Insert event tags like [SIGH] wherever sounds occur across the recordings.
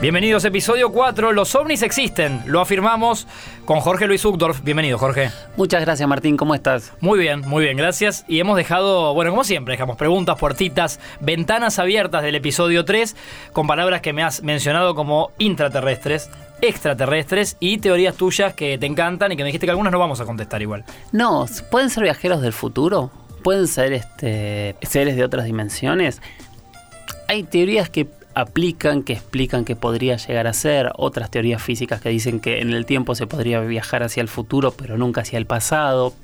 Bienvenidos, episodio 4. Los ovnis existen, lo afirmamos con Jorge Luis Uchtdorf. Bienvenido, Jorge. Muchas gracias, Martín. ¿Cómo estás? Muy bien, muy bien, gracias. Y hemos dejado, bueno, como siempre, dejamos preguntas, puertitas, ventanas abiertas del episodio 3 con palabras que me has mencionado como intraterrestres, extraterrestres y teorías tuyas que te encantan y que me dijiste que algunas no vamos a contestar igual. No, pueden ser viajeros del futuro, pueden ser este, seres de otras dimensiones. Hay teorías que aplican, que explican que podría llegar a ser, otras teorías físicas que dicen que en el tiempo se podría viajar hacia el futuro, pero nunca hacia el pasado.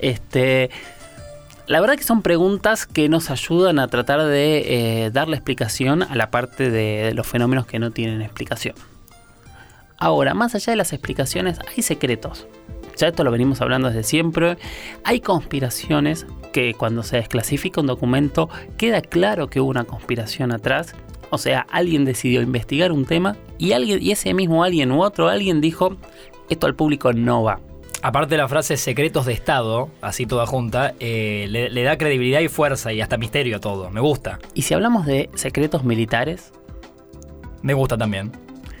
Este, la verdad que son preguntas que nos ayudan a tratar de eh, darle explicación a la parte de los fenómenos que no tienen explicación. Ahora, más allá de las explicaciones, hay secretos. Ya esto lo venimos hablando desde siempre. Hay conspiraciones que cuando se desclasifica un documento queda claro que hubo una conspiración atrás o sea, alguien decidió investigar un tema y, alguien, y ese mismo alguien u otro alguien dijo, esto al público no va. Aparte de la frase secretos de Estado, así toda junta, eh, le, da credibilidad y fuerza y hasta misterio a todo. Me gusta. ¿Y si hablamos de secretos militares? Me gusta también.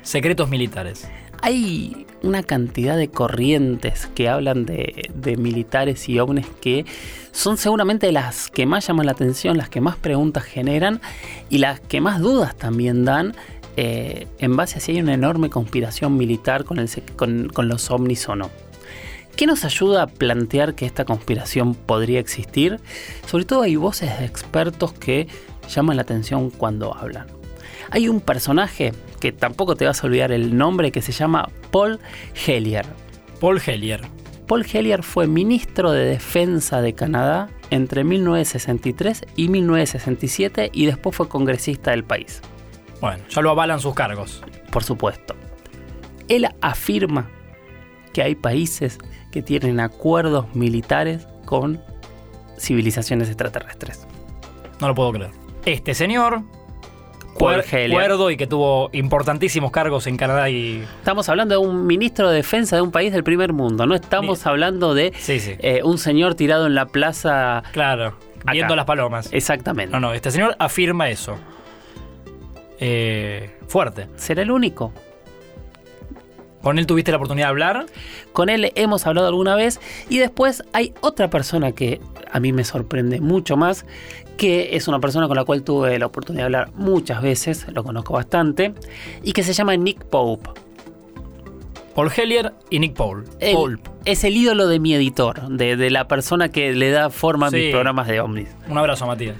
Secretos militares. Hay una cantidad de corrientes que hablan de, militares y ovnis que son seguramente las que más llaman la atención, las que más preguntas generan y las que más dudas también dan eh, en base a si hay una enorme conspiración militar con, con los ovnis o no. ¿Qué nos ayuda a plantear que esta conspiración podría existir? Sobre todo hay voces de expertos que llaman la atención cuando hablan. Hay un personaje que tampoco te vas a olvidar el nombre que se llama Paul Hellyer. Paul Hellyer. Paul Hellyer fue ministro de Defensa de Canadá entre 1963 y 1967 y después fue congresista del país. Bueno, ya lo avalan sus cargos. Por supuesto. Él afirma que hay países que tienen acuerdos militares con civilizaciones extraterrestres. No lo puedo creer. Este señor Cuerdo y que tuvo importantísimos cargos en Canadá y... Estamos hablando de un ministro de defensa de un país del primer mundo, no estamos hablando de eh, un señor tirado en la plaza... Claro, viendo las palomas. Exactamente. No, no, este señor afirma eso. Eh, fuerte. ¿Será el único? ¿Con él tuviste la oportunidad de hablar? Con él hemos hablado alguna vez y después hay otra persona que a mí me sorprende mucho más, que es una persona con la cual tuve la oportunidad de hablar muchas veces, lo conozco bastante, y que se llama Nick Pope. Paul Hellier y Nick Paul. Es el ídolo de mi editor, de, la persona que le da forma a mis programas de Omnis. Un abrazo, Matías.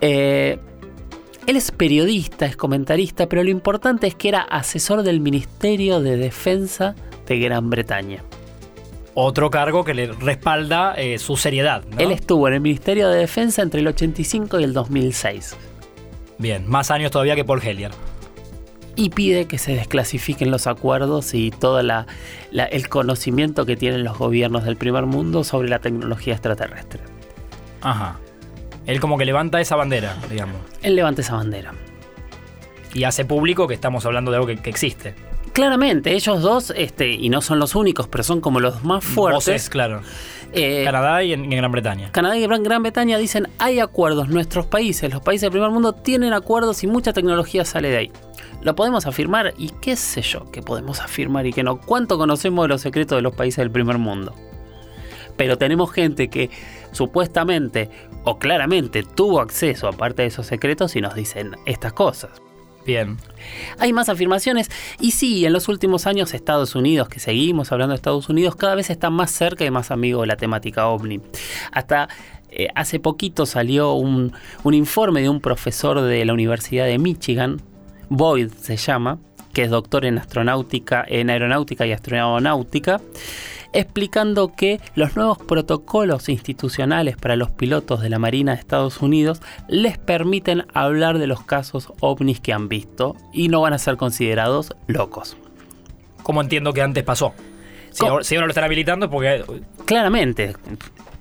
Eh, él es periodista, es comentarista, pero lo importante es que era asesor del Ministerio de Defensa de Gran Bretaña. Otro cargo que le respalda eh, su seriedad. Él estuvo en el Ministerio de Defensa entre el 85 y el 2006. Bien, más años todavía que Paul Hellier. Y pide que se desclasifiquen los acuerdos y todo el conocimiento que tienen los gobiernos del primer mundo sobre la tecnología extraterrestre. Ajá. Él como que levanta esa bandera, digamos. Él levanta esa bandera. Y hace público que estamos hablando de algo que, existe. Claramente, ellos dos, este, y no son los únicos, pero son como los más fuertes. Voces, claro. Eh, Canadá y en, Gran Bretaña. Canadá y Gran, Gran Bretaña dicen, hay acuerdos, nuestros países, los países del primer mundo tienen acuerdos y mucha tecnología sale de ahí. Lo podemos afirmar y qué sé yo que podemos afirmar y que no. ¿Cuánto conocemos de los secretos de los países del primer mundo? Pero tenemos gente que supuestamente o claramente tuvo acceso a parte de esos secretos y nos dicen estas cosas. Bien. Hay más afirmaciones y sí, en los últimos años Estados Unidos, que seguimos hablando de Estados Unidos, cada vez está más cerca y más amigo de la temática ovni. Hasta eh, hace poquito salió un, un informe de un profesor de la Universidad de Michigan, Boyd se llama, que es doctor en astronáutica, en aeronáutica y astronáutica, explicando que los nuevos protocolos institucionales para los pilotos de la Marina de Estados Unidos les permiten hablar de los casos ovnis que han visto y no van a ser considerados locos. Como entiendo que antes pasó. Si ahora, lo están habilitando porque... Claramente.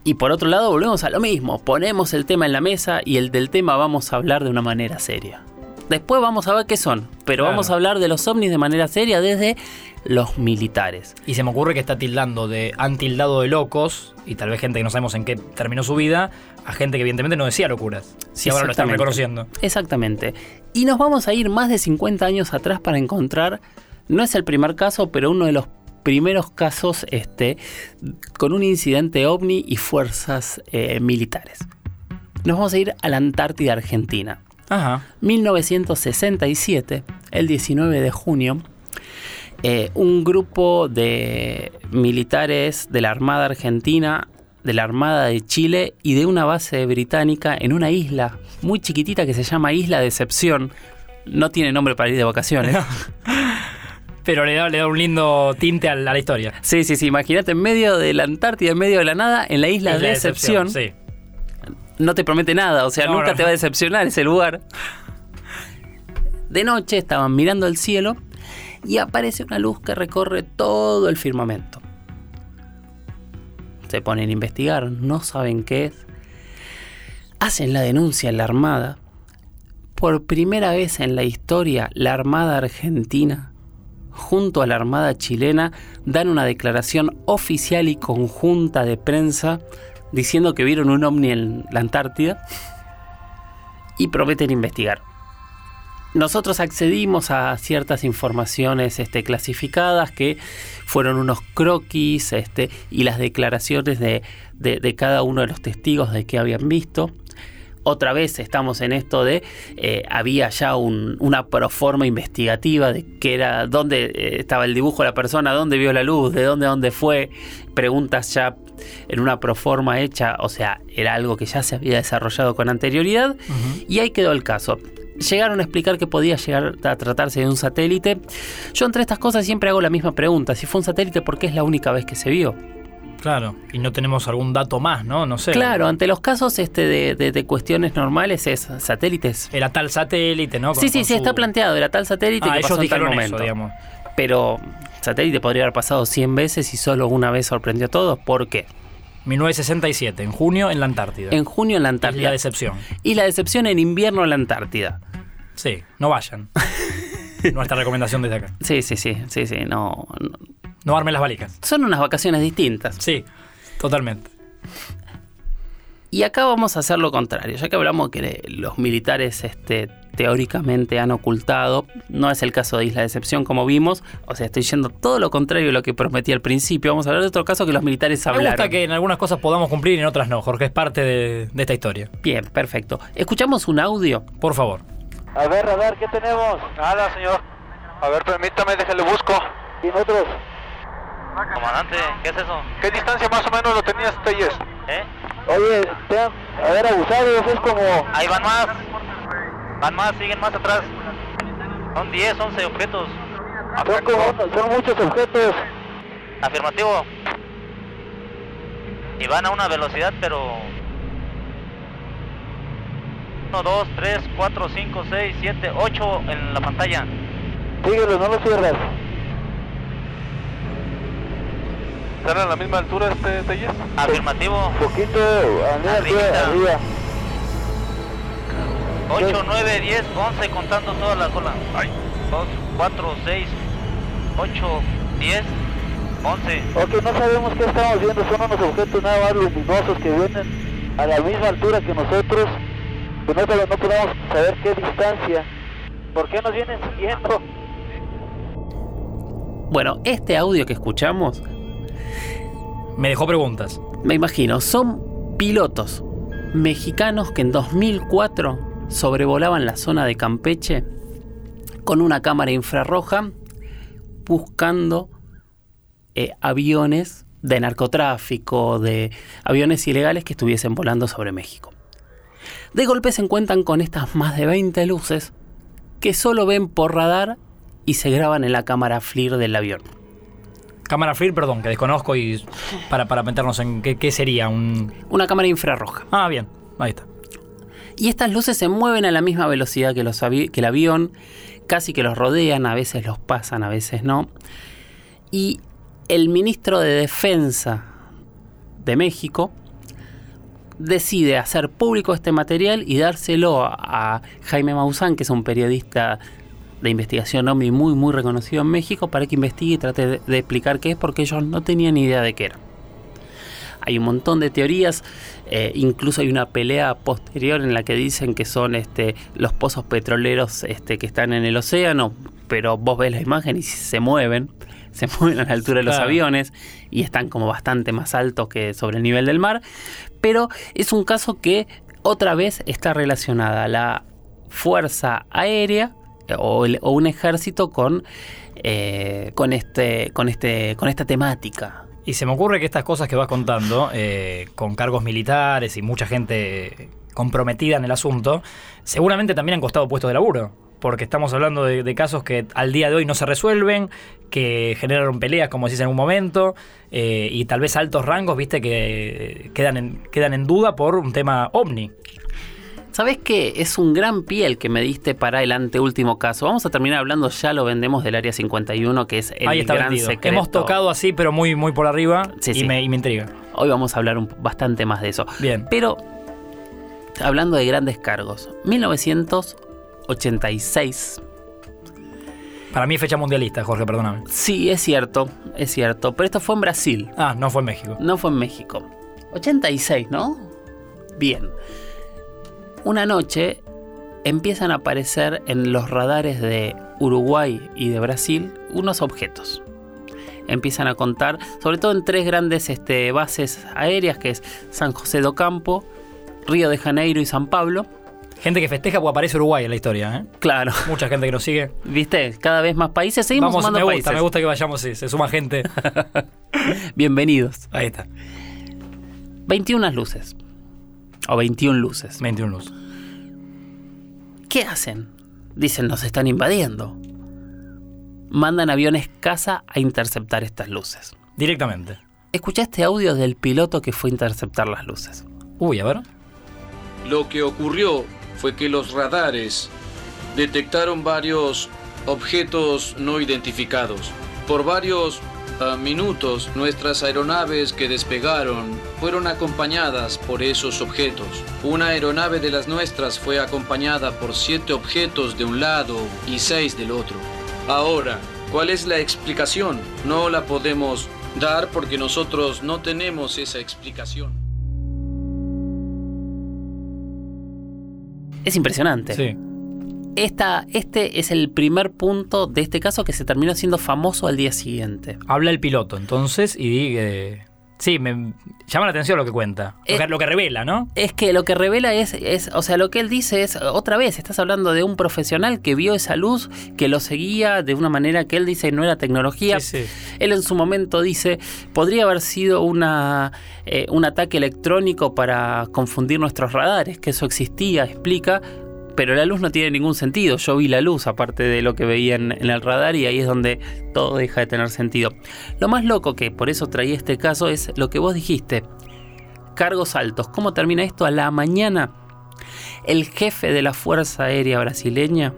Y por otro lado, volvemos a lo mismo. Ponemos el tema en la mesa y el del tema vamos a hablar de una manera seria. Después vamos a ver qué son, pero Claro. vamos a hablar de los ovnis de manera seria desde los militares. Y se me ocurre que está tildando de. han tildado de locos, y tal vez gente que no sabemos en qué terminó su vida, a gente que evidentemente no decía locuras. Sí, y ahora lo están reconociendo. Exactamente. Y nos vamos a ir más de 50 años atrás para encontrar, no es el primer caso, pero uno de los primeros casos este, con un incidente ovni y fuerzas eh, militares. Nos vamos a ir a la Antártida Argentina. Ajá. 1967, el 19 de junio, eh, un grupo de militares de la Armada Argentina, de la Armada de Chile y de una base británica en una isla muy chiquitita que se llama Isla Decepción. No tiene nombre para ir de vacaciones. [LAUGHS] Pero le da, le da un lindo tinte a la, a la historia. Sí, sí, sí. Imagínate en medio de la Antártida, en medio de la nada, en la isla de Decepción. Sí. No te promete nada, o sea, No, nunca no. te va a decepcionar ese lugar. De noche estaban mirando el cielo y aparece una luz que recorre todo el firmamento. Se ponen a investigar, no saben qué es. Hacen la denuncia en la Armada. Por primera vez en la historia, la Armada Argentina, junto a la Armada chilena, dan una declaración oficial y conjunta de prensa diciendo que vieron un ovni en la Antártida y prometen investigar. Nosotros accedimos a ciertas informaciones este, clasificadas que fueron unos croquis este, y las declaraciones de, de- cada uno de los testigos de que habían visto. Otra vez estamos en esto de eh, había ya un- una proforma investigativa de que era dónde eh, estaba el dibujo de la persona, dónde vio la luz, de dónde dónde fue, preguntas ya en una proforma hecha, o sea, era algo que ya se había desarrollado con anterioridad y ahí quedó el caso. Llegaron a explicar que podía llegar a tratarse de un satélite. Yo entre estas cosas siempre hago la misma pregunta, si fue un satélite, ¿por qué es la única vez que se vio? Claro. Y no tenemos algún dato más, ¿no? No sé. Claro, ante los casos este, de, de- de cuestiones normales es satélites. Era tal satélite, ¿no? Con- Sí, sí, sí, está planteado, era tal satélite Ah, que ellos pasó en tal dijeron momento. eso, digamos. Pero satélite podría haber pasado 100 veces y solo una vez sorprendió a todos. ¿Por qué? 1967, en junio, en la Antártida. En junio en la Antártida. la decepción. y la decepción en invierno en la Antártida. Sí, no vayan. [LAUGHS] Nuestra recomendación desde acá. Sí, sí, sí, sí, sí, no, no. No armen las valicas. Son unas vacaciones distintas. Sí, totalmente. Y acá vamos a hacer lo contrario, ya que hablamos que los militares este, teóricamente han ocultado, no es el caso de Isla Decepción como vimos, o sea, estoy yendo todo lo contrario de lo que prometí al principio, vamos a hablar de otro caso que los militares Me hablaron. gusta que en algunas cosas podamos cumplir y en otras no, Jorge. Es parte de, de esta historia. Bien, perfecto. Escuchamos un audio. Por favor. A ver, a ver, ¿qué tenemos? Nada, señor. A ver, permítame, déjale busco. ¿Y nosotros? Comandante, ¿qué es eso? ¿Qué distancia más o menos lo tenías, Telles? ¿Eh? Oye, te han, a ver, abusados, es como... Ahí van más. Van más, siguen más atrás. Son 10, 11 objetos. Son, son muchos objetos. Afirmativo. Y van a una velocidad, pero... 1, 2, 3, 4, 5, 6, 7, 8 en la pantalla. Síguelo, no lo cierras. ¿Están a la misma altura, este Telles? Afirmativo. Poquito, arriba, Arribita. arriba. 8, 9, 10, 11 contando toda la cola. 2, 4, 6, 8, 10, 11. Ok, no sabemos qué estamos viendo, son unos objetos nada más luminosos que vienen a la misma altura que nosotros, pero no, no podemos saber qué distancia. ¿Por qué nos vienen siguiendo? Bueno, este audio que escuchamos, Me dejó preguntas. me imagino, son pilotos mexicanos que en 2004 sobrevolaban la zona de Campeche con una cámara infrarroja buscando eh, aviones de narcotráfico, de aviones ilegales que estuviesen volando sobre México. De golpe se encuentran con estas más de 20 luces que solo ven por radar y se graban en la cámara FLIR del avión. Cámara FLIR, perdón, que desconozco y para, para meternos en qué, qué sería un... Una cámara infrarroja. Ah, bien, ahí está. Y estas luces se mueven a la misma velocidad que, los que el avión, casi que los rodean, a veces los pasan, a veces no. Y el ministro de Defensa de México decide hacer público este material y dárselo a Jaime Maussan, que es un periodista de investigación OVNI muy muy reconocido en México, para que investigue y trate de, de explicar qué es, porque ellos no tenían ni idea de qué era. Hay un montón de teorías, eh, incluso hay una pelea posterior en la que dicen que son este, los pozos petroleros este, que están en el océano, pero vos ves la imagen y se mueven, [LAUGHS] se mueven a la altura de los Claro. aviones y están como bastante más altos que sobre el nivel del mar, pero es un caso que otra vez está relacionada la fuerza aérea eh, o, el- o un ejército con, eh, con, este, con, este, con esta temática. Y se me ocurre que estas cosas que vas contando, eh, con cargos militares y mucha gente comprometida en el asunto, seguramente también han costado puestos de laburo. Porque estamos hablando de, casos que al día de hoy no se resuelven, que generaron peleas, como decís en un momento, eh, y tal vez altos rangos, viste, que quedan en, quedan en duda por un tema ovni. ¿Sabes qué? Es un gran pie el que me diste para el anteúltimo caso. Vamos a terminar hablando, ya lo vendemos del área 51, que es el Ahí está gran vendido. secreto. Hemos tocado así, pero muy, muy por arriba, Sí, y, sí. Me, y me intriga. Hoy vamos a hablar un- bastante más de eso. Bien. Pero, hablando de grandes cargos, 1986. Para mí es fecha mundialista, Jorge, perdóname. Sí, es cierto, es cierto. Pero esto fue en Brasil. Ah, no fue en México. No fue en México. 86, ¿no? Bien. Una noche empiezan a aparecer en los radares de Uruguay y de Brasil unos objetos. Empiezan a contar, sobre todo en tres grandes este, bases aéreas, que es San José do Campo, Río de Janeiro y San Pablo. Gente que festeja porque aparece Uruguay en la historia, ¿eh? Claro, Mucha gente que nos sigue. ¿viste? Cada vez más países. Seguimos Vamos, sumando me gusta, países. me gusta que vayamos, sí, se suma gente. [LAUGHS] Bienvenidos. Ahí está, 21 luces. O 21 luces. 21 luz. ¿Qué hacen? Dicen, nos están invadiendo. Mandan aviones caza a interceptar estas luces. Directamente. Escuché este audio del piloto que fue a interceptar las luces. Uy, a ver. Lo que ocurrió fue que los radares detectaron varios objetos no identificados. Por varios ah, minutos nuestras aeronaves que despegaron fueron acompañadas por esos objetos. Una aeronave de las nuestras fue acompañada por siete objetos de un lado y seis del otro. Ahora, ¿cuál es la explicación? No la podemos dar porque nosotros no tenemos esa explicación. Es impresionante. Sí. Esta, este es el primer punto de este caso que se terminó siendo famoso al día siguiente. Habla el piloto, entonces, y dice. Sí, me llama la atención lo que cuenta. Lo, que, lo que revela, ¿no? Es que lo que revela es, es, o sea, lo que él dice es, otra vez, estás hablando de un profesional que vio esa luz, que lo seguía de una manera que él dice no era tecnología. Sí, sí. Él en su momento dice, podría haber sido una, eh, un ataque electrónico para confundir nuestros radares, que eso existía, explica, pero la luz no tiene ningún sentido. Yo vi la luz aparte de lo que veía en, en el radar y ahí es donde todo deja de tener sentido. Lo más loco que por eso traía este caso es lo que vos dijiste. Cargos altos. ¿Cómo termina esto? A la mañana, el jefe de la Fuerza Aérea Brasileña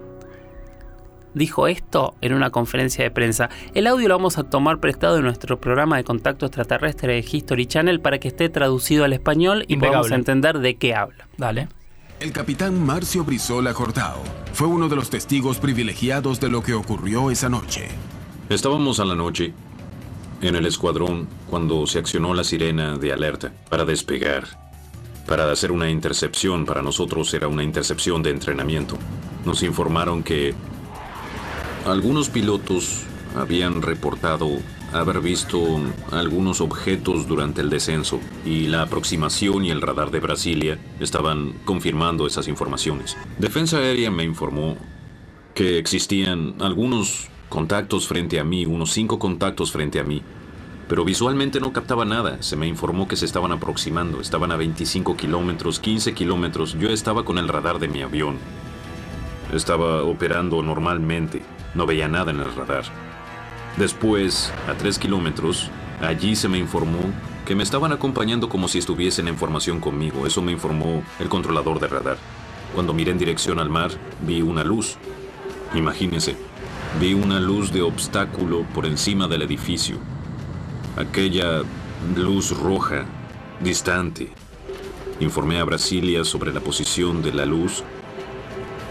dijo esto en una conferencia de prensa. El audio lo vamos a tomar prestado de nuestro programa de contacto extraterrestre de History Channel para que esté traducido al español y Impecable. podamos entender de qué habla. Dale. El capitán Marcio Brizola Jordao fue uno de los testigos privilegiados de lo que ocurrió esa noche. Estábamos a la noche en el escuadrón cuando se accionó la sirena de alerta para despegar. Para hacer una intercepción, para nosotros era una intercepción de entrenamiento. Nos informaron que algunos pilotos habían reportado haber visto algunos objetos durante el descenso y la aproximación y el radar de Brasilia estaban confirmando esas informaciones. Defensa Aérea me informó que existían algunos contactos frente a mí, unos cinco contactos frente a mí, pero visualmente no captaba nada. Se me informó que se estaban aproximando, estaban a 25 kilómetros, 15 kilómetros. Yo estaba con el radar de mi avión. Estaba operando normalmente, no veía nada en el radar. Después, a 3 kilómetros, allí se me informó que me estaban acompañando como si estuviesen en formación conmigo. Eso me informó el controlador de radar. Cuando miré en dirección al mar, vi una luz. Imagínense, vi una luz de obstáculo por encima del edificio. Aquella luz roja, distante. Informé a Brasilia sobre la posición de la luz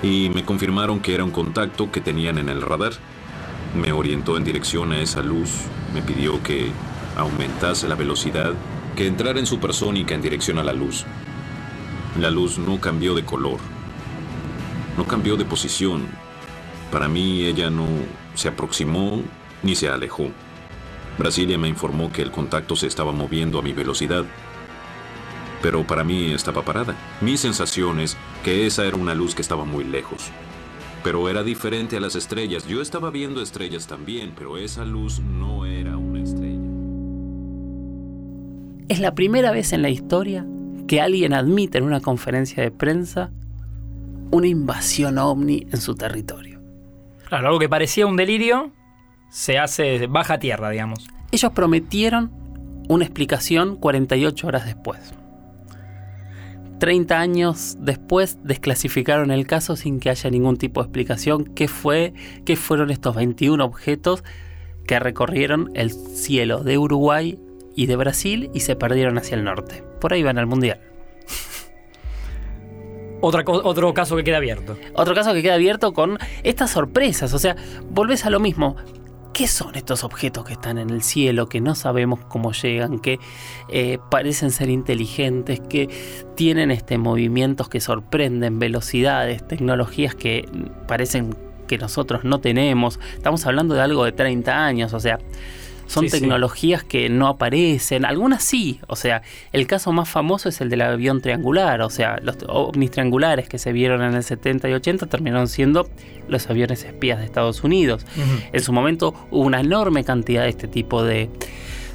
y me confirmaron que era un contacto que tenían en el radar. Me orientó en dirección a esa luz, me pidió que aumentase la velocidad, que entrara en supersónica en dirección a la luz. La luz no cambió de color, no cambió de posición. Para mí ella no se aproximó ni se alejó. Brasilia me informó que el contacto se estaba moviendo a mi velocidad, pero para mí estaba parada. Mi sensación es que esa era una luz que estaba muy lejos. Pero era diferente a las estrellas. Yo estaba viendo estrellas también, pero esa luz no era una estrella. Es la primera vez en la historia que alguien admite en una conferencia de prensa una invasión ovni en su territorio. Claro, algo que parecía un delirio se hace baja tierra, digamos. Ellos prometieron una explicación 48 horas después. 30 años después desclasificaron el caso sin que haya ningún tipo de explicación qué fue, qué fueron estos 21 objetos que recorrieron el cielo de Uruguay y de Brasil y se perdieron hacia el norte. Por ahí van al mundial. [LAUGHS] Otra otro caso que queda abierto. Otro caso que queda abierto con estas sorpresas, o sea, volvés a lo mismo. ¿Qué son estos objetos que están en el cielo, que no sabemos cómo llegan, que eh, parecen ser inteligentes, que tienen este, movimientos que sorprenden, velocidades, tecnologías que parecen que nosotros no tenemos? Estamos hablando de algo de 30 años, o sea, son Sí, sí. tecnologías que no aparecen, algunas sí, o sea, el caso más famoso es el del avión triangular, o sea, los ovnis triangulares que se vieron en el 70 y 80 terminaron siendo los aviones espías de Estados Unidos. En su momento hubo una enorme cantidad de este tipo de,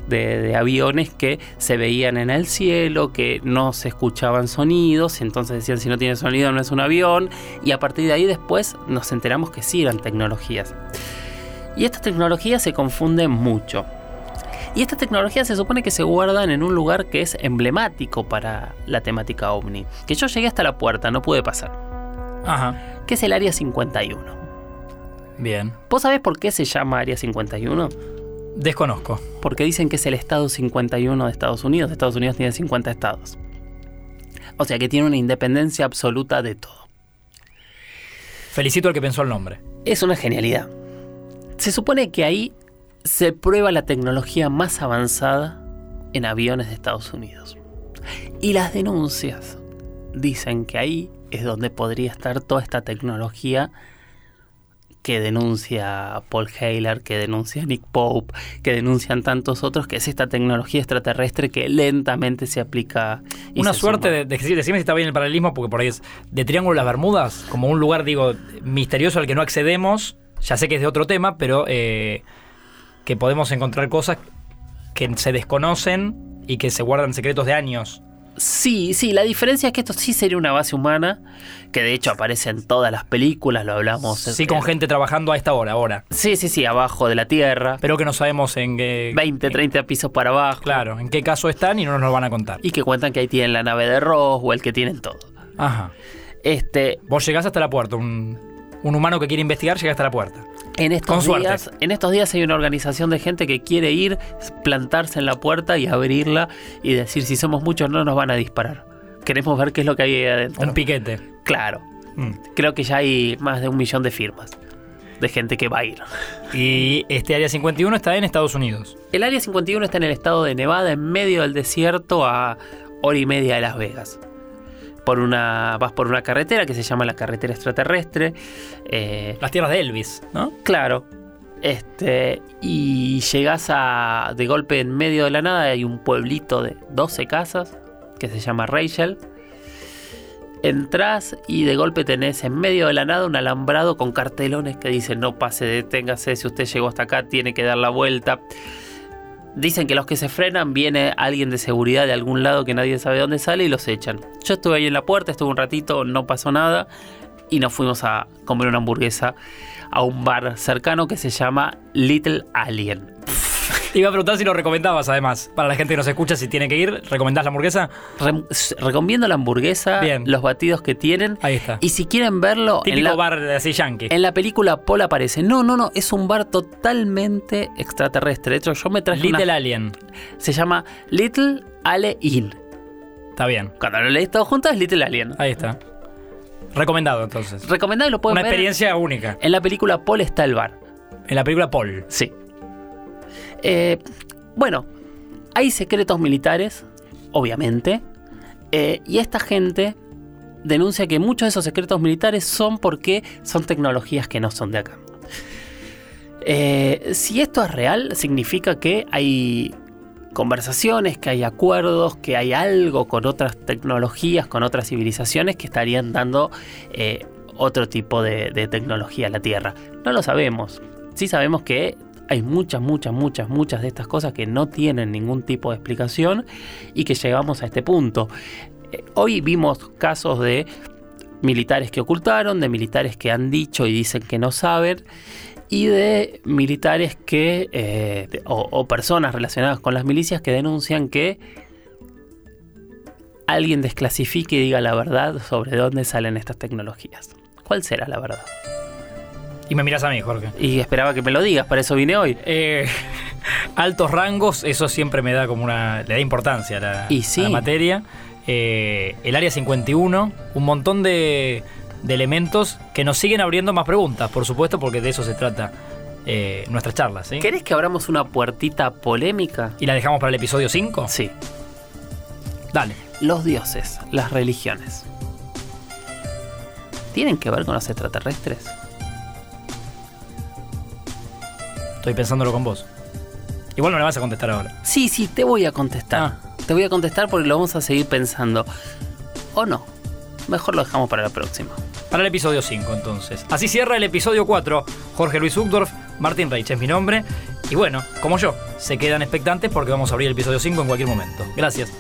de- de aviones que se veían en el cielo, que no se escuchaban sonidos, entonces decían si no tiene sonido no es un avión, y a partir de ahí después nos enteramos que sí eran tecnologías. Y estas tecnologías se confunden mucho. Y estas tecnologías se supone que se guardan en un lugar que es emblemático para la temática ovni. Que yo llegué hasta la puerta, no pude pasar. Ajá. Que es el Área 51. Bien. ¿Vos sabés por qué se llama Área 51? Desconozco. Porque dicen que es el estado 51 de Estados Unidos. Estados Unidos tiene 50 estados. O sea que tiene una independencia absoluta de todo. Felicito al que pensó el nombre. Es una genialidad. Se supone que ahí se prueba la tecnología más avanzada en aviones de Estados Unidos. Y las denuncias dicen que ahí es donde podría estar toda esta tecnología que denuncia Paul Haler, que denuncia Nick Pope, que denuncian tantos otros, que es esta tecnología extraterrestre que lentamente se aplica. y Una se suerte suma. de, de- decime si está bien el paralelismo, porque por ahí es de Triángulo de las Bermudas, como un lugar, digo, misterioso al que no accedemos. Ya sé que es de otro tema, pero eh, que podemos encontrar cosas que se desconocen y que se guardan secretos de años. Sí, sí, la diferencia es que esto sí sería una base humana, que de hecho aparece en todas las películas, lo hablamos. Sí, eh, con gente trabajando a esta hora, ahora. Sí, sí, sí, abajo de la tierra, Pero que no sabemos en qué. 20, 30 pisos para abajo. Claro, en qué caso están y no nos lo van a contar. Y que cuentan que ahí tienen la nave de Roswell, que tienen todo. Ajá. Este, Vos llegás hasta la puerta, un, un humano que quiere investigar llega hasta la puerta. en Con estos suerte. días, en estos días hay una organización de gente que quiere ir, plantarse en la puerta y abrirla y decir si somos muchos no nos van a disparar. Queremos ver qué es lo que hay ahí adentro. Un piquete. Claro. Mm. Creo que ya hay más de un millón de firmas de gente que va a ir. Y este área 51 está en Estados Unidos. El área 51 está en el estado de Nevada, en medio del desierto, a hora y media de Las Vegas. Por una, vas por una carretera que se llama la carretera extraterrestre. eh, Las tierras de Elvis, ¿no? claro. Este, y llegas a. De golpe en medio de la nada hay un pueblito de 12 casas que se llama Rachel. Entrás y de golpe tenés en medio de la nada un alambrado con cartelones que dicen no pase, deténgase, si usted llegó hasta acá tiene que dar la vuelta. Dicen que los que se frenan viene alguien de seguridad de algún lado que nadie sabe dónde sale y los echan. Yo estuve ahí en la puerta, estuve un ratito, no pasó nada y nos fuimos a comer una hamburguesa a un bar cercano que se llama Little Alien. Te iba a preguntar si lo recomendabas, además. Para la gente que nos escucha, si tiene que ir, ¿recomendás la hamburguesa? Re- recomiendo la hamburguesa, Bien. los batidos que tienen Ahí está. y si quieren verlo en Típico la, bar de así yankee. en la película Paul aparece. No, no, no, es un bar totalmente extraterrestre. De hecho, yo me traje una- Little Alien. se llama Little Ale Inn. Está bien. Cuando lo lees todo junto es Little Alien. Ahí está. Recomendado entonces. Recomendado, lo pueden Una ver experiencia única. En la película Paul está el bar. En la película Paul. Sí. Eh, bueno, hay secretos militares, obviamente, eh, y esta gente denuncia que muchos de esos secretos militares son porque son tecnologías que no son de acá. Eh, si esto es real, significa que hay conversaciones, que hay acuerdos, que hay algo con otras tecnologías, con otras civilizaciones que estarían dando eh, otro tipo de, de tecnología a la Tierra. No lo sabemos. Sí sabemos que hay muchas, muchas, muchas, muchas de estas cosas que no tienen ningún tipo de explicación y que llegamos a este punto. Eh, Hoy vimos casos de militares que ocultaron, de militares que han dicho y dicen que no saben, y de militares que, eh, o personas relacionadas con las milicias que denuncian que alguien desclasifique y diga la verdad sobre dónde salen estas tecnologías. ¿Cuál será la verdad? Y me miras a mí, Jorge. Y esperaba que me lo digas, para eso vine hoy. Eh, [LAUGHS] altos rangos, eso siempre me da como una. le da importancia a la, Y sí. a la materia. Eh, el área 51, un montón de, de elementos que nos siguen abriendo más preguntas, por supuesto, porque de eso se trata eh, nuestras charlas. ¿sí? ¿Querés que abramos una puertita polémica? ¿Y la dejamos para el episodio 5? Sí. Dale. Los dioses, las religiones. ¿Tienen que ver con los extraterrestres? Estoy pensándolo con vos. Igual no le vas a contestar ahora. Sí, sí, te voy a contestar. Ah. Te voy a contestar porque lo vamos a seguir pensando. ¿O no? Mejor lo dejamos para la próxima. Para el episodio 5, entonces. Así cierra el episodio 4. Jorge Luis Uchtdorf, Martín Reich es mi nombre. Y bueno, como yo, se quedan expectantes porque vamos a abrir el episodio 5 en cualquier momento. Gracias.